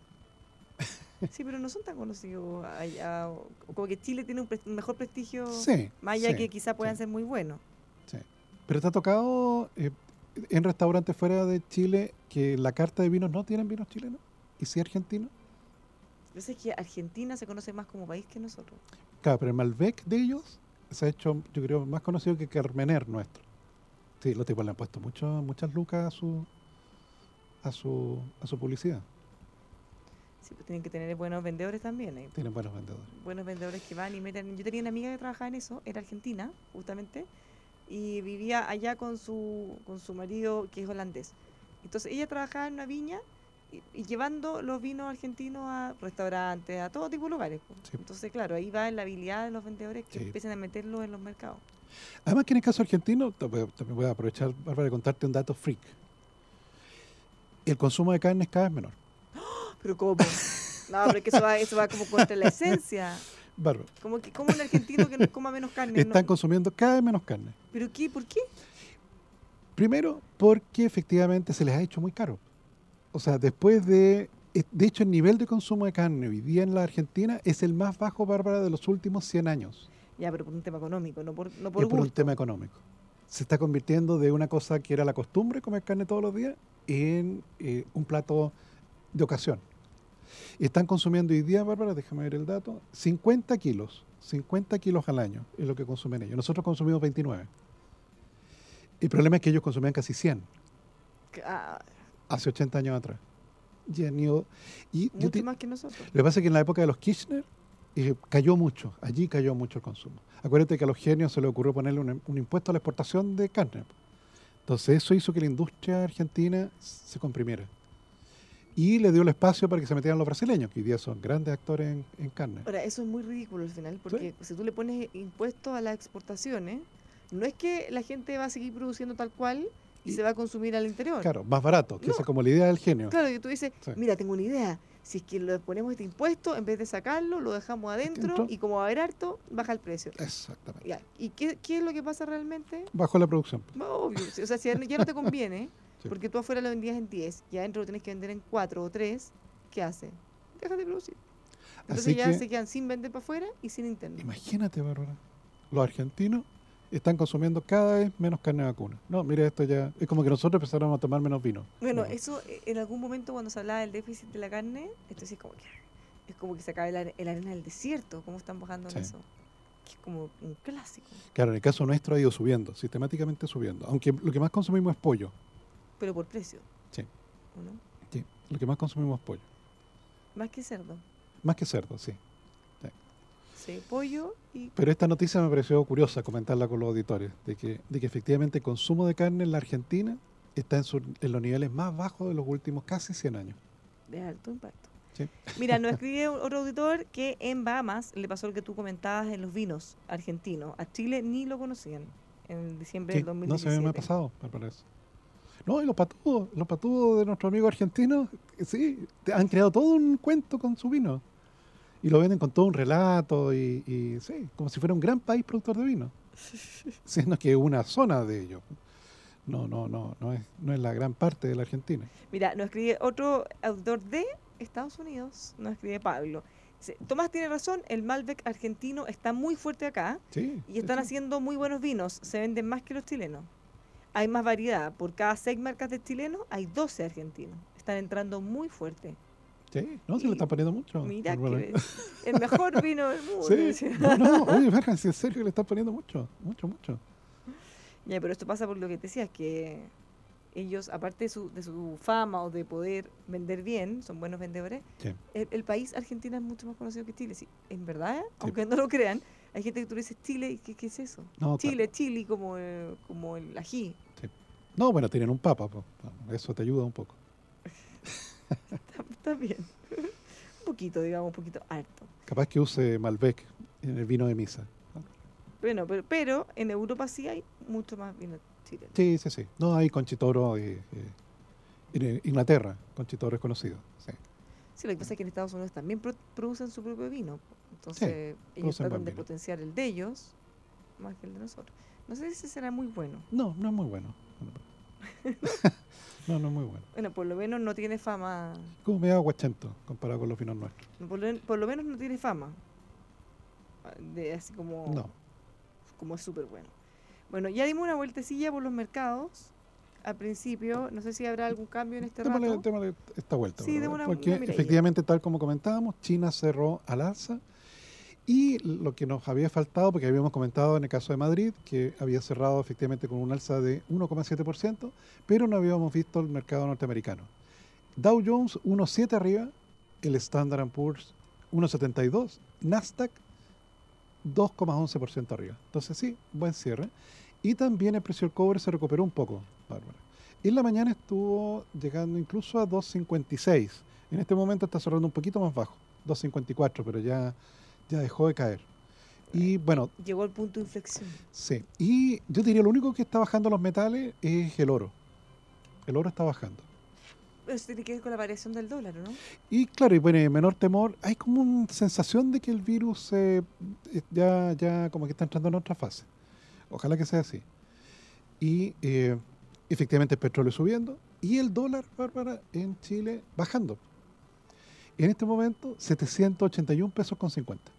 Sí, pero no son tan conocidos allá. Como que Chile tiene un, un mejor prestigio. Sí. Más allá sí, que quizá puedan sí. ser muy buenos. Sí. Pero te ha tocado eh, en restaurantes fuera de Chile que la carta de vinos no tienen vinos chilenos y sí argentinos. Yo que Argentina se conoce más como país que nosotros. Claro, pero el Malbec de ellos se ha hecho, yo creo, más conocido que Carmener nuestro. Sí, los tipos le han puesto mucho, muchas lucas a su, a su, a su publicidad. Sí, pues tienen que tener buenos vendedores también. eh. Tienen buenos vendedores. Buenos vendedores que van y meten. Yo tenía una amiga que trabajaba en eso, era argentina, justamente, y vivía allá con su, con su marido que es holandés. Entonces ella trabajaba en una viña y, y llevando los vinos argentinos a restaurantes, a todo tipo de lugares. Sí. Entonces, claro, ahí va la habilidad de los vendedores que Sí. empiecen a meterlo en los mercados. Además que en el caso argentino, también voy a aprovechar, Bárbara, de contarte un dato freak. El consumo de carne es cada vez menor. Pero ¿cómo? No, pero es que eso va, eso va como contra la esencia. Bárbara, Como que como un argentino que no coma menos carne. están no- consumiendo cada vez menos carne. ¿Pero qué? ¿Por qué? Primero, porque efectivamente se les ha hecho muy caro. O sea, después de... eh, De hecho, el nivel de consumo de carne hoy día en la Argentina es el más bajo, Bárbara, de los últimos 100 años. Ya, pero por un tema económico, no por, no por es por un tema económico. Se está convirtiendo de una cosa que era la costumbre, comer carne todos los días, en eh, un plato de ocasión. Están consumiendo hoy día, Bárbara, déjame ver el dato, 50 kilos. 50 kilos al año es lo que consumen ellos. Nosotros consumimos 29. El problema es que ellos consumían casi 100 Ah, hace 80 años atrás. Y han ido- y mucho te- más que nosotros. lo que pasa es que en la época de los Kirchner eh, cayó mucho, allí cayó mucho el consumo. Acuérdate que a los genios se les ocurrió ponerle un, un impuesto a la exportación de carne. Entonces eso hizo que la industria argentina se comprimiera. Y le dio el espacio para que se metieran los brasileños, que hoy día son grandes actores en, en carne. Ahora, eso es muy ridículo al final, porque si tú le pones impuestos a las exportaciones, no es que la gente va a seguir produciendo tal cual y, Y- se va a consumir al interior. Claro, más barato, que No. esa es como la idea del genio. Claro, y tú dices, Sí. mira, tengo una idea. Si es que le ponemos este impuesto, en vez de sacarlo, lo dejamos adentro Adentro. y como va a haber harto, baja el precio. Exactamente. Ya. ¿Y qué, qué es lo que pasa realmente? Bajo la producción. Obvio. O sea, si ya no te conviene, Sí. porque tú afuera lo vendías en 10 y adentro lo tienes que vender en 4 o 3, ¿qué hace? Deja de producir. Entonces Así ya que- se quedan sin vender para afuera y sin interno. Imagínate, Bárbara. Los argentinos están consumiendo cada vez menos carne vacuna. No, mira, esto ya es como que nosotros empezáramos a tomar menos vino. Bueno, No. eso eh, en algún momento cuando se hablaba del déficit de la carne, entonces es como que es como que se acaba la, la arena del desierto, cómo están bajando en eso. Que es como un clásico. Claro, en el caso nuestro ha ido subiendo, sistemáticamente subiendo. Aunque lo que más consumimos es pollo. Pero por precio. Sí. ¿o no? Lo que más consumimos es pollo. Más que cerdo. Más que cerdo, sí. Sí, pollo y Pero esta noticia me pareció curiosa comentarla con los auditores, de que, de que efectivamente el consumo de carne en la Argentina está en, su- en los niveles más bajos de los últimos casi 100 años. de alto impacto. Sí. Mira, nos escribe otro auditor que en Bahamas le pasó lo que tú comentabas en los vinos argentinos. A Chile ni lo conocían en diciembre Sí, del no 2017. se me ha pasado, me parece. No, y los patudos, los patudos de nuestro amigo argentino, sí, te- han creado todo un cuento con su vino. Y lo venden con todo un relato y, y sí, como si fuera un gran país productor de vino. Siendo que una zona de ellos. No, no, no, no es, no es la gran parte de la Argentina. Mira, nos escribe otro autor de Estados Unidos, nos escribe Pablo. Tomás tiene razón, el Malbec argentino está muy fuerte acá Sí. y sí, están sí. haciendo muy buenos vinos, se venden más que los chilenos. Hay más variedad, por cada seis marcas de chilenos hay 12 argentinos. Están entrando muy fuerte. Sí, no, se le está poniendo mucho. Mira que es el mejor vino del mundo. Sí, no, no, oye, Bárbara, si en serio le están poniendo mucho, mucho, mucho. Ya, pero esto pasa por lo que te decías, que ellos, aparte de su, de su fama o de poder vender bien, son buenos vendedores, Sí. el, el país Argentina es mucho más conocido que Chile. Sí, en verdad, aunque no lo crean, hay gente que tú le dices Chile, ¿y qué, qué es eso? No, Chile, claro. Chile, como, el- como el ají. No, bueno, tienen un papa, pues, eso te ayuda un poco. Está, está bien. un poquito, digamos, un poquito harto. Capaz que use Malbec en el vino de misa. Bueno, pero, pero en Europa sí hay mucho más vino chileno. Sí, sí, sí. No, hay conchitoro eh, eh, en Inglaterra, conchitoro es conocido. Sí. Sí, lo que pasa es que en Estados Unidos también pro- producen su propio vino. Entonces, ellos tratan de potenciar el de ellos más que el de nosotros. No sé si ese será muy bueno. No, no es muy bueno. No, no es muy bueno. Bueno, por lo menos no tiene fama. Como medio aguachento comparado con los vinos nuestros. Por lo, por lo menos no tiene fama. De así como. No. Como es súper bueno. Bueno, ya dimos una vueltecilla por los mercados. Al principio. No sé si habrá algún cambio en este Démosle, rato. démosle esta vuelta. Sí, una- porque una efectivamente, tal como comentábamos, China cerró al alza. Y lo que nos había faltado, porque habíamos comentado en el caso de Madrid, que había cerrado efectivamente con un alza de 1,7%, pero no habíamos visto el mercado norteamericano. Dow Jones 1,7 arriba, el Standard Poor's 1,72, Nasdaq 2,11% arriba. Entonces sí, buen cierre. Y también el precio del cobre se recuperó un poco, Bárbara. En la mañana estuvo llegando incluso a 2.56. En este momento está cerrando un poquito más bajo, 2.54, pero ya, ya dejó de caer. Y bueno, Llegó al punto de inflexión. sí. Y yo diría lo único que está bajando los metales es el oro. El oro está bajando. Eso tiene que ver con la variación del dólar, ¿no? Y claro, y bueno, y menor temor, hay como una sensación de que el virus eh, ya, ya como que está entrando en otra fase. Ojalá que sea así. Y eh, efectivamente el petróleo subiendo y el dólar, Bárbara, en Chile bajando. En este momento, 781 pesos con 50.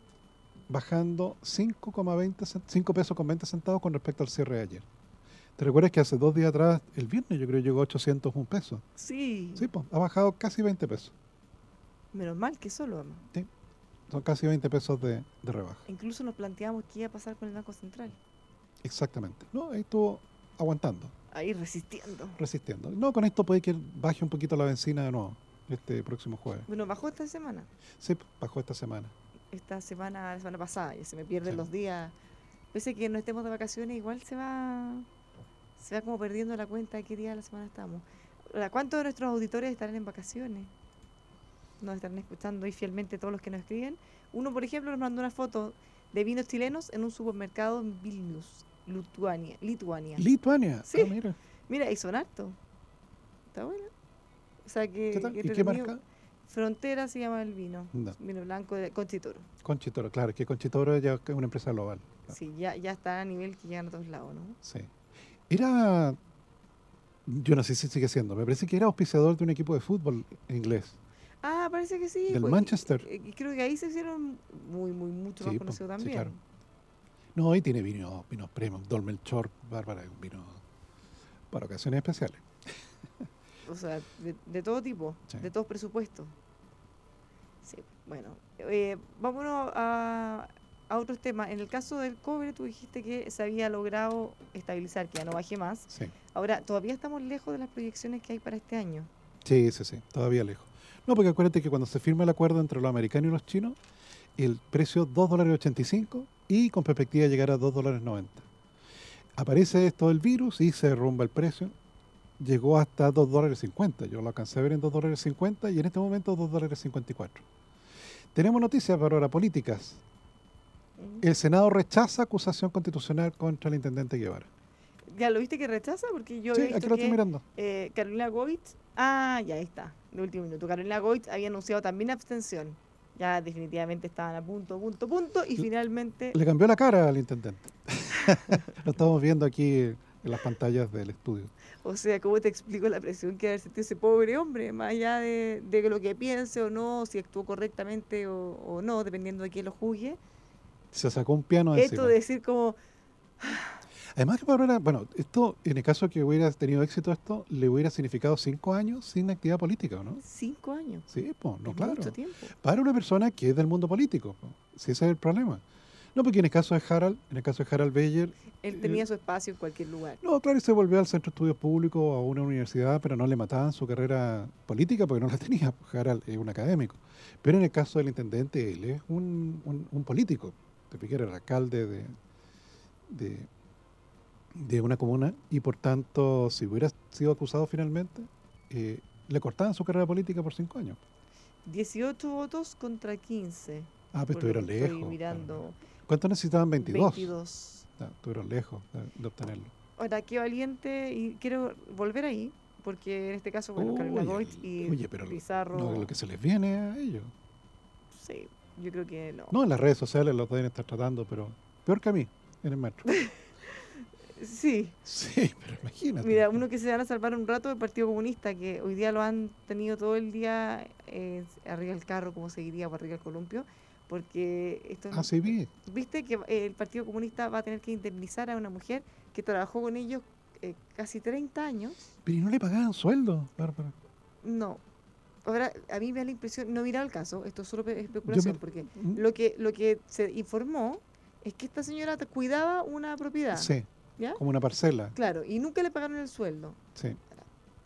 Bajando 5,20 cent- 5 pesos con 20 centavos con respecto al cierre de ayer. ¿Te recuerdas que hace dos días atrás, el viernes, yo creo llegó a 801 pesos? Sí. Sí, pues, ha bajado casi 20 pesos. Menos mal que solo. ama. Son casi 20 pesos de, de rebaja. Incluso nos planteamos qué iba a pasar con el Banco Central. Exactamente. No, ahí estuvo aguantando, Ahí resistiendo. resistiendo. No, con esto puede que baje un poquito la benzina de nuevo este próximo jueves. Bueno, bajó esta semana. Sí, bajó esta semana. Esta semana, la semana pasada, ya se me pierden Sí. los días. Pese a que no estemos de vacaciones, igual se va se va como perdiendo la cuenta de qué día de la semana estamos. ¿Cuántos de nuestros auditores estarán en vacaciones? Nos estarán escuchando ahí fielmente todos los que nos escriben. Uno, por ejemplo, nos mandó una foto de vinos chilenos en un supermercado en Vilnius, Lituania. Lituania. Lituania. Sí. Ah, mira. Mira, y son harto. Está bueno. O sea que. ¿Qué tal? que ¿Y qué marca? Frontera se llama el vino. No. Vino blanco de Conchitoro. Conchitoro, claro, que Conchitoro ya es una empresa global. claro. Sí, ya, ya está a nivel que llegan a todos lados, ¿no? Sí. Era, yo no sé si sigue siendo, me parece que era auspiciador de un equipo de fútbol inglés. Ah, parece que sí. Del pues, Manchester. eh, y creo que ahí se hicieron muy, muy, mucho más Sí, sí, también. claro. No, y tiene vino, vinos premium, Dolmelchor, Bárbara, un vino para ocasiones especiales. O sea, de, de todo tipo, Sí. de todos presupuestos. Sí, bueno. eh, vámonos a, a otros temas. En el caso del cobre, tú dijiste que se había logrado estabilizar, que ya no baje más. Sí. Ahora, todavía estamos lejos de las proyecciones que hay para este año. Sí, sí, sí, todavía lejos. No, porque acuérdate que cuando se firma el acuerdo entre los americanos y los chinos, el precio 2 dólares 85 y con perspectiva de llegar a 2 dólares 90. Aparece esto del virus y se derrumba el precio. Llegó hasta 2 dólares 50. Yo lo alcancé a ver en 2 dólares 50 y en este momento 2 dólares 54. Tenemos noticias para ahora políticas. Mm. El Senado rechaza acusación constitucional contra el intendente Guevara. ¿Ya lo viste que rechaza? Porque yo sí, he aquí visto lo estoy que mirando. eh, Carolina Goitz, ah, ya ahí está, de último minuto. Carolina Goitz había anunciado también abstención. Ya definitivamente estaban a punto, punto, punto, y finalmente Le cambió la cara al intendente. lo estamos viendo aquí en las pantallas del estudio. O sea, ¿cómo te explico la presión que haber sentido ese pobre hombre? Más allá de, de lo que piense o no, si actuó correctamente o, o no, dependiendo de quién lo juzgue. Se sacó un piano de Esto encima. de decir como, Además que Bárbara, bueno, esto, en el caso que hubiera tenido éxito esto, le hubiera significado cinco años sin actividad política, ¿o ¿no? cinco años. Sí, pues, no, es claro. mucho tiempo. Para una persona que es del mundo político, po, si ese es el problema. No, porque en el caso de Harald, en el caso de Harald Beyer, Él tenía su espacio en cualquier lugar. no, claro, y se volvió al centro de estudios públicos a una universidad, pero no le mataban su carrera política porque no la tenía. Harald es un académico. Pero en el caso del intendente, él es un, un- un político. De Piquera era alcalde de, de, de una comuna y por tanto, si hubiera sido acusado finalmente, eh, le cortaban su carrera política por cinco años. 18 votos contra 15. Ah, pero estuvieron que estoy lejos. mirando. claro. ¿Cuántos necesitaban? 22. 22. Ah, estuvieron lejos de, obtenerlo. Ahora, qué valiente, y quiero volver ahí, porque en este caso, bueno, Carolina Goitz y oye, pero lo- Pizarro, No, lo que se les viene a ellos. sí, yo creo que no. No, en las redes sociales lo pueden estar tratando, pero peor que a mí, en el metro. Sí, Sí, pero imagínate. mira, uno que se van a salvar un rato del Partido Comunista, que hoy día lo han tenido todo el día eh, arriba del carro, como se diría, por arriba del columpio, porque esto Ah, sí, vi. viste que eh, el Partido Comunista va a tener que indemnizar a una mujer que trabajó con ellos eh, casi 30 años. Pero ¿y no le pagaban sueldo, Bárbara? No. Ahora, a mí me da la impresión, no he mirado el caso, esto es solo pe- especulación, porque Mm, lo que, lo que se informó es que esta señora cuidaba una propiedad. Sí, ¿Ya? como una parcela. Claro, y nunca le pagaron el sueldo. Sí.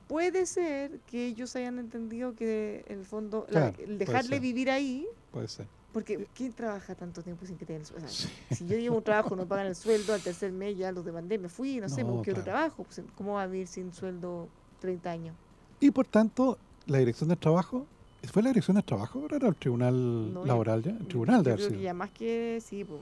Puede ser que ellos hayan entendido que en el fondo la- el dejarle vivir ahí, Puede ser. porque ¿quién trabaja tanto tiempo sin que te den el sueldo? O sea, Si yo llevo un trabajo, no pagan el sueldo, al tercer mes ya los demandé, me fui, no, sé, No, busqué otro trabajo. pues, ¿Cómo va a vivir sin sueldo 30 años? Y por tanto, la dirección del trabajo, ¿fue la dirección del trabajo o era el tribunal No, laboral ya? El tribunal de creo que ya más que, sí, pues,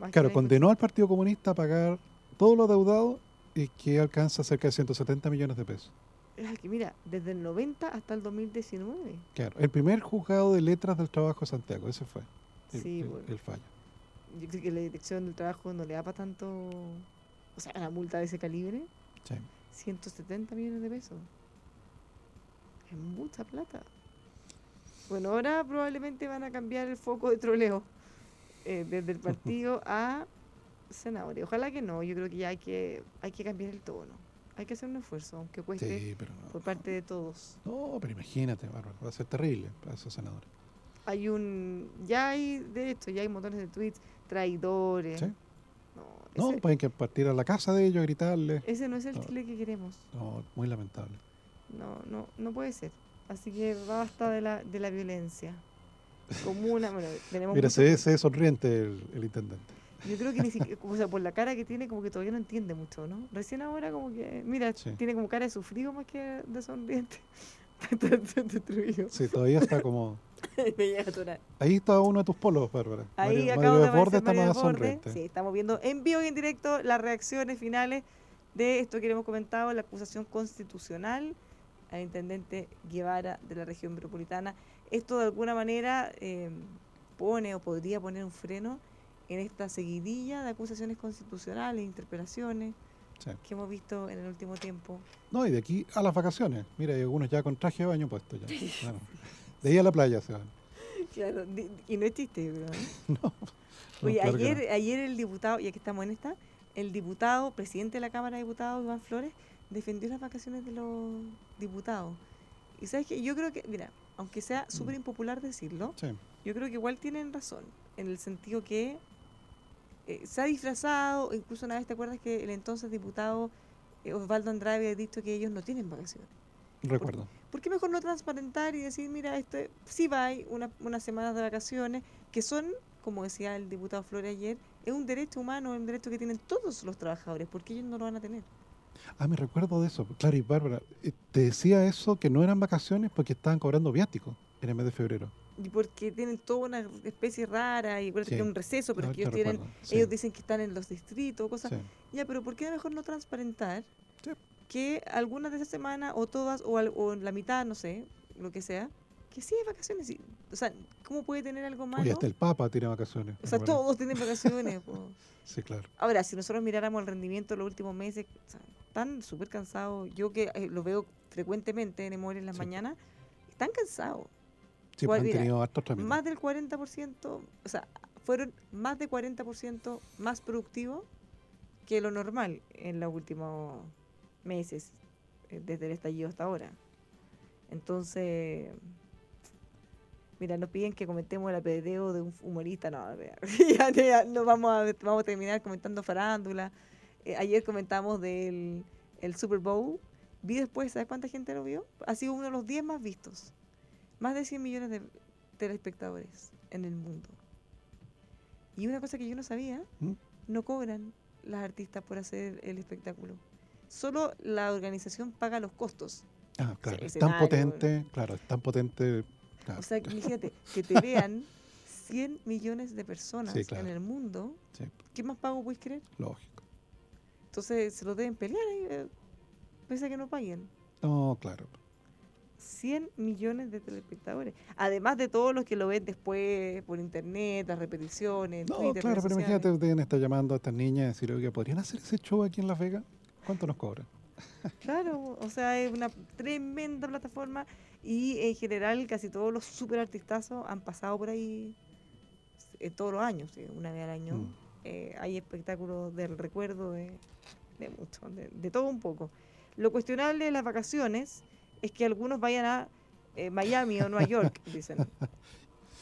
más Claro, la condenó al Partido Comunista a pagar todos los deudados y que alcanza cerca de 170 millones de pesos. Es que mira, desde el 90 hasta el 2019. Claro, el primer juzgado de letras del trabajo de Santiago, ese fue el, Sí, el- bueno. el fallo. Yo creo que la dirección del trabajo no le da para tanto. O sea, una multa de ese calibre, Sí. 170 millones de pesos. Es mucha plata. Bueno, ahora probablemente van a cambiar el foco de troleo eh, desde el partido a senadores. Ojalá que no, yo creo que ya hay que, hay que cambiar el tono. Hay que hacer un esfuerzo, aunque cueste Sí, pero no. por parte de todos. No, pero imagínate, Bárbara, va a ser terrible para esos senadores. Hay un. Ya hay, de hecho, ya hay montones de tweets, traidores. Sí. No, No, pueden que partir a la casa de ellos a gritarles. ese no es el no. Chile que queremos. No, muy lamentable. No, no, no puede ser. Así que basta de la, de la violencia. Comuna, bueno, tenemos Mira, se se sonriente el, el intendente. Yo creo que ni siquiera, o sea, por la cara que tiene, como que todavía no entiende mucho, ¿no? Recién ahora como que, mira, Sí. tiene como cara de sufrido más que de sonriente. Destruido. Sí, todavía está como... Me llega a atorar. Ahí está uno de tus polos, Bárbara. Ahí Mario, acabo Mario de Desbordes aparecer está Mario más Desbordes. sonriente. Sí, estamos viendo en vivo y en directo las reacciones finales de esto que le hemos comentado, la acusación constitucional al intendente Guevara de la región metropolitana. Esto de alguna manera eh, pone o podría poner un freno en esta seguidilla de acusaciones constitucionales, interpelaciones Sí. que hemos visto en el último tiempo. No, y de aquí a las vacaciones. Mira, hay algunos ya con traje de baño puesto ya. Claro. De ahí a la playa se van. Claro, y no es chiste, yo creo. ¿eh? No, Oye, claro que no. ayer, ayer el diputado, ya que estamos en esta, el diputado, presidente de la Cámara de Diputados, Iván Flores, defendió las vacaciones de los diputados. Y sabes que yo creo que, mira, aunque sea súper impopular decirlo, Sí, yo creo que igual tienen razón, en el sentido que eh, se ha disfrazado, incluso una vez te acuerdas que el entonces diputado eh, Osvaldo Andrade había dicho que ellos no tienen vacaciones. recuerdo. ¿Por qué mejor no transparentar y decir, mira, esto sí va, hay una, unas semanas de vacaciones que son, como decía el diputado Flores ayer, es un derecho humano, es un derecho que tienen todos los trabajadores, porque ellos no lo van a tener. Ah, me recuerdo de eso. Claro, y Bárbara, eh, te decía eso que no eran vacaciones porque estaban cobrando viáticos en el mes de febrero. Y porque tienen toda una especie rara, y Sí, que es un receso, pero es que ellos tienen, recuerdo, sí. ellos dicen que están en los distritos, cosas. Sí. Ya, pero ¿por qué mejor no transparentar que algunas de esas semanas, o todas, o, al- o la mitad, no sé, lo que sea, que sí hay vacaciones? y- o sea, ¿cómo puede tener algo malo? Oye, hasta el Papa tiene vacaciones. O sea, todos tienen vacaciones. po. Sí, claro. Ahora, si nosotros miráramos el rendimiento de los últimos meses, o sea, están súper cansados. Yo que eh, lo veo frecuentemente en Emory en las mañanas, están cansados. Sí, Pues pues han mira, tenido hartos trámites. Más del 40%, o sea, fueron más de 40% más productivos que lo normal en los últimos meses, eh, desde el estallido hasta ahora. Entonces, mira, nos piden que comentemos el apedreo de un humorista. No, ya, ya, no vamos a, vamos a terminar comentando farándula. Eh, ayer comentamos del el Super Bowl. Vi después, ¿sabes cuánta gente lo vio? Ha sido uno de los 10 más vistos. Más de 100 millones de telespectadores en el mundo. Y una cosa que yo no sabía, ¿Mm? no cobran las artistas por hacer el espectáculo. Solo la organización paga los costos. Ah, claro. es tan potente, claro, es tan potente. claro. O sea, imagínate, que te vean 100 millones de personas Sí, claro. en el mundo. Sí, ¿Qué más pago puedes creer? lógico. Entonces se lo deben pelear, eh, pese a que no paguen. No, claro. 100 millones de telespectadores. Además de todos los que lo ven después por internet, las repeticiones, No, Twitter, claro, pero imagínate, deben estar llamando a estas niñas y decir, oye, ¿podrían hacer ese show aquí en Las Vegas? ¿Cuánto nos cobran? Claro, o sea, es una tremenda plataforma y en general casi todos los super artistazos han pasado por ahí eh, todos los años, sí, una vez al año. Mm. Eh, hay espectáculos del recuerdo de de mucho, de, de todo un poco. Lo cuestionable de las vacaciones es que algunos vayan a eh, Miami o Nueva York, dicen.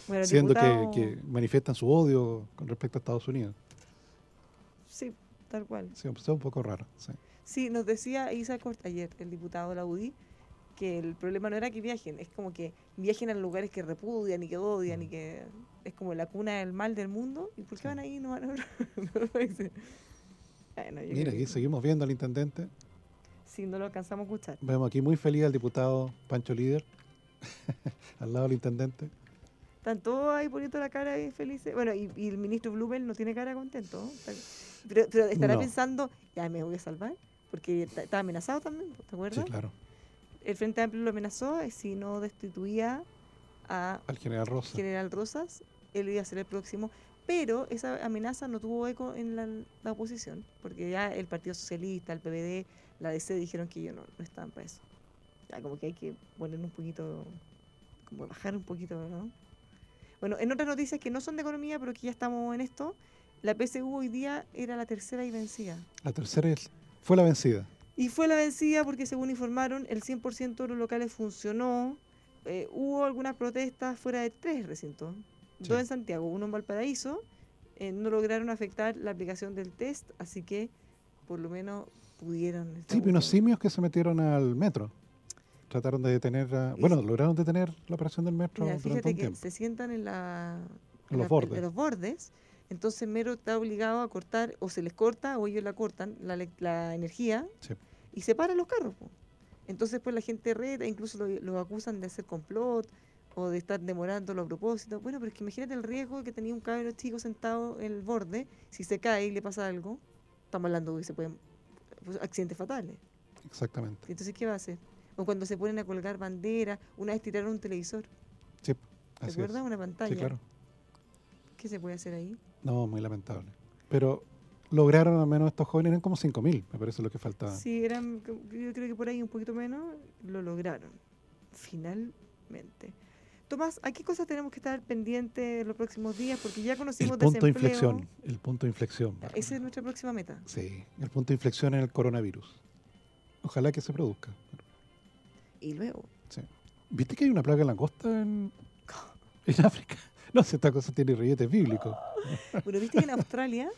Bueno, Siendo que, diputado- que manifiestan su odio con respecto a Estados Unidos. Sí, tal cual. Sí, es un poco raro. sí. Sí, nos decía Isa Cort ayer, el diputado de la UDI, que el problema no era que viajen, es como que viajen a lugares que repudian y que odian y que es como la cuna del mal del mundo. ¿Y por qué Sí. van ahí? No van a yo Mira, aquí seguimos viendo al intendente. Sí, no lo alcanzamos a escuchar. Vemos aquí muy feliz al diputado Pancho Líder, al lado del intendente. Están todos ahí poniendo la cara ahí felices. Bueno, y, y el ministro Blumel no tiene cara contento. Pero, pero estará No. pensando, ya me voy a salvar, porque está, amenazado también, ¿te Sí, acuerdas? claro. El Frente Amplio lo amenazó eh, si no destituía a Al general Rosa. General Rosas, él iba a ser el próximo. Pero esa amenaza no tuvo eco en la, la oposición, porque ya el Partido Socialista, el PVD, la DC dijeron que ellos no, no estaban para eso. Ya como que hay que poner un poquito, como bajar un poquito, ¿no? Bueno, en otras noticias que no son de economía, pero que ya estamos en esto, la PSU hoy día era la tercera y vencida. La tercera fue la vencida. Y fue la vencida porque según informaron, el 100% de los locales funcionó. Eh, hubo algunas protestas fuera de tres recintos. Sí. Dos en Santiago, uno en Valparaíso. Eh, no lograron afectar la aplicación del test, así que por lo menos pudieron. Sí, pues unos simios que se metieron al metro. Trataron de detener, a- bueno, sí. lograron detener la operación del metro Mira, durante fíjate un que tiempo. se sientan en, la, En los la- bordes. en los bordes. Entonces Mero está obligado a cortar, o se les corta, o ellos la cortan, la, energía, Sí. y se paran los carros. po. Entonces pues la gente reta, incluso lo- los acusan de hacer complot o de estar demorándolo a propósito. Bueno, pero es que imagínate el riesgo que tenía un cabro chico sentado en el borde, si se cae y le pasa algo, estamos hablando de que se pueden pues, accidentes fatales. Exactamente. ¿Y Entonces, ¿qué va a hacer? O cuando se ponen a colgar banderas, una vez tiraron un televisor, Sí, ¿te así es. acuerdas? Una pantalla. Sí, claro. ¿Qué se puede hacer ahí? No, muy lamentable. Pero lograron al menos estos jóvenes, eran como 5.000, me parece lo que faltaba. Sí, eran, yo creo que por ahí un poquito menos, lo lograron. Finalmente. Tomás, ¿a qué cosas tenemos que estar pendientes los próximos días? Porque ya conocimos el punto de inflexión, el punto de inflexión. Esa es nuestra próxima meta. Sí, el punto de inflexión en el coronavirus. Ojalá que se produzca. Y luego, Sí. ¿Viste que hay una plaga de langosta en, en África? No sé, esta cosa tiene rilletes bíblicos. bueno, viste que en Australia,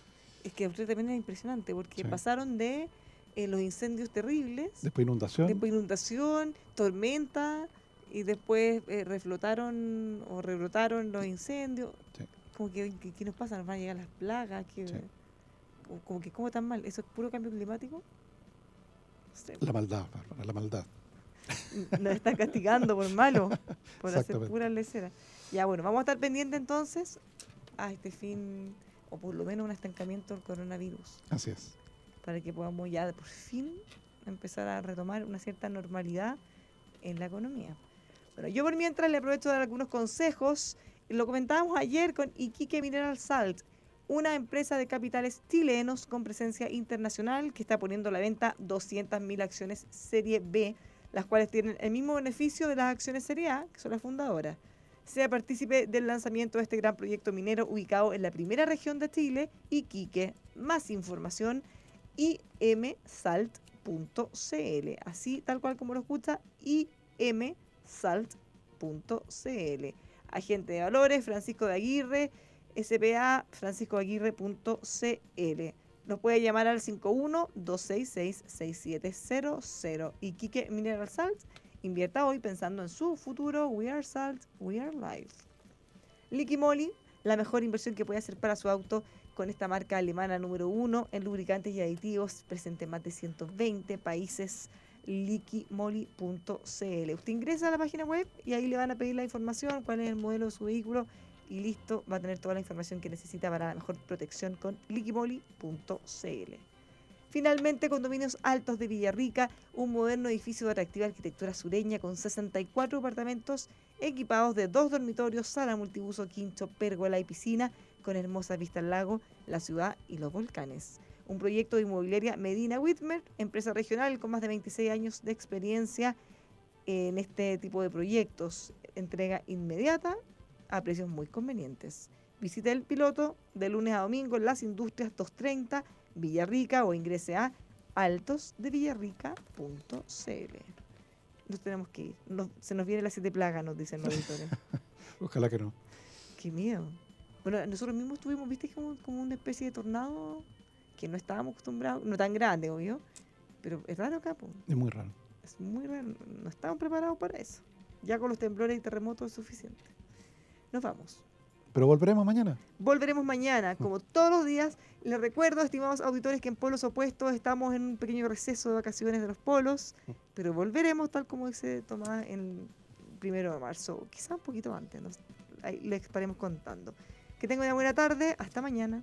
es que Australia también es impresionante, porque Sí. pasaron de eh, los incendios terribles, Después inundación. después inundación, tormenta, y después eh, reflotaron o rebrotaron los incendios. Sí. Como que, ¿qué, nos pasa? ¿Nos van a llegar las plagas? ¿Qué- Sí. como, como que, ¿cómo tan mal? ¿Eso es puro cambio climático? No sé, La maldad, Bárbara, la maldad. nos está castigando por malo, por hacer Exactamente. pura lecera. Ya, bueno, vamos a estar pendientes entonces a este fin, o por lo menos un estancamiento del coronavirus, Así es. para que podamos ya por fin empezar a retomar una cierta normalidad en la economía. Bueno, yo por mientras le aprovecho de dar algunos consejos. Lo comentábamos ayer con Iquique Mineral Salt, una empresa de capitales chilenos con presencia internacional que está poniendo a la venta 200.000 acciones Serie B, las cuales tienen el mismo beneficio de las acciones Serie A, que son las fundadoras. Sea partícipe del lanzamiento de este gran proyecto minero ubicado en la primera región de Chile, Iquique. Más información, imsalt.cl. Así, tal cual como lo escucha, imsalt.cl. Agente de valores, Francisco de Aguirre, SPA, franciscoaguirre.cl. Nos puede llamar al 51-266-6700. Y Quique Mineral Salt invierta hoy pensando en su futuro. We are Salt, we are life. Liqui Moly, la mejor inversión que puede hacer para su auto con esta marca alemana número uno en lubricantes y aditivos, presente en más de 120 países, liquimoly.cl. Usted ingresa a la página web y ahí le van a pedir la información, cuál es el modelo de su vehículo y listo, va a tener toda la información que necesita para la mejor protección con liquimoly.cl. Finalmente, Condominios Altos de Villarrica, un moderno edificio de atractiva arquitectura sureña con 64 apartamentos equipados de dos dormitorios, sala multiuso, quincho, pérgola y piscina, con hermosa vista al lago, la ciudad y los volcanes. Un proyecto de inmobiliaria Medina Whitmer, empresa regional con más de 26 años de experiencia en este tipo de proyectos. Entrega inmediata a precios muy convenientes. Visite el piloto de lunes a domingo en las Industrias 230, Villarrica o ingrese a altosdevillarrica.cl. Nos tenemos que ir. Nos- se nos viene la siete plagas, nos dicen los auditores. Ojalá que no. Qué miedo. Bueno, nosotros mismos tuvimos, viste, como, como una especie de tornado que no estábamos acostumbrados, no tan grande, obvio, pero es raro acá, po. Es muy raro. es muy raro, no estamos preparados para eso. Ya con los temblores y terremotos es suficiente. Nos vamos. Pero volveremos mañana. Volveremos mañana, como todos los días. Les recuerdo, estimados auditores, que en polos opuestos estamos en un pequeño receso de vacaciones de los polos, pero volveremos tal como dice Tomás en el primero de marzo, quizá un poquito antes, nos- ahí les estaremos contando. Que tengan una buena tarde, hasta mañana.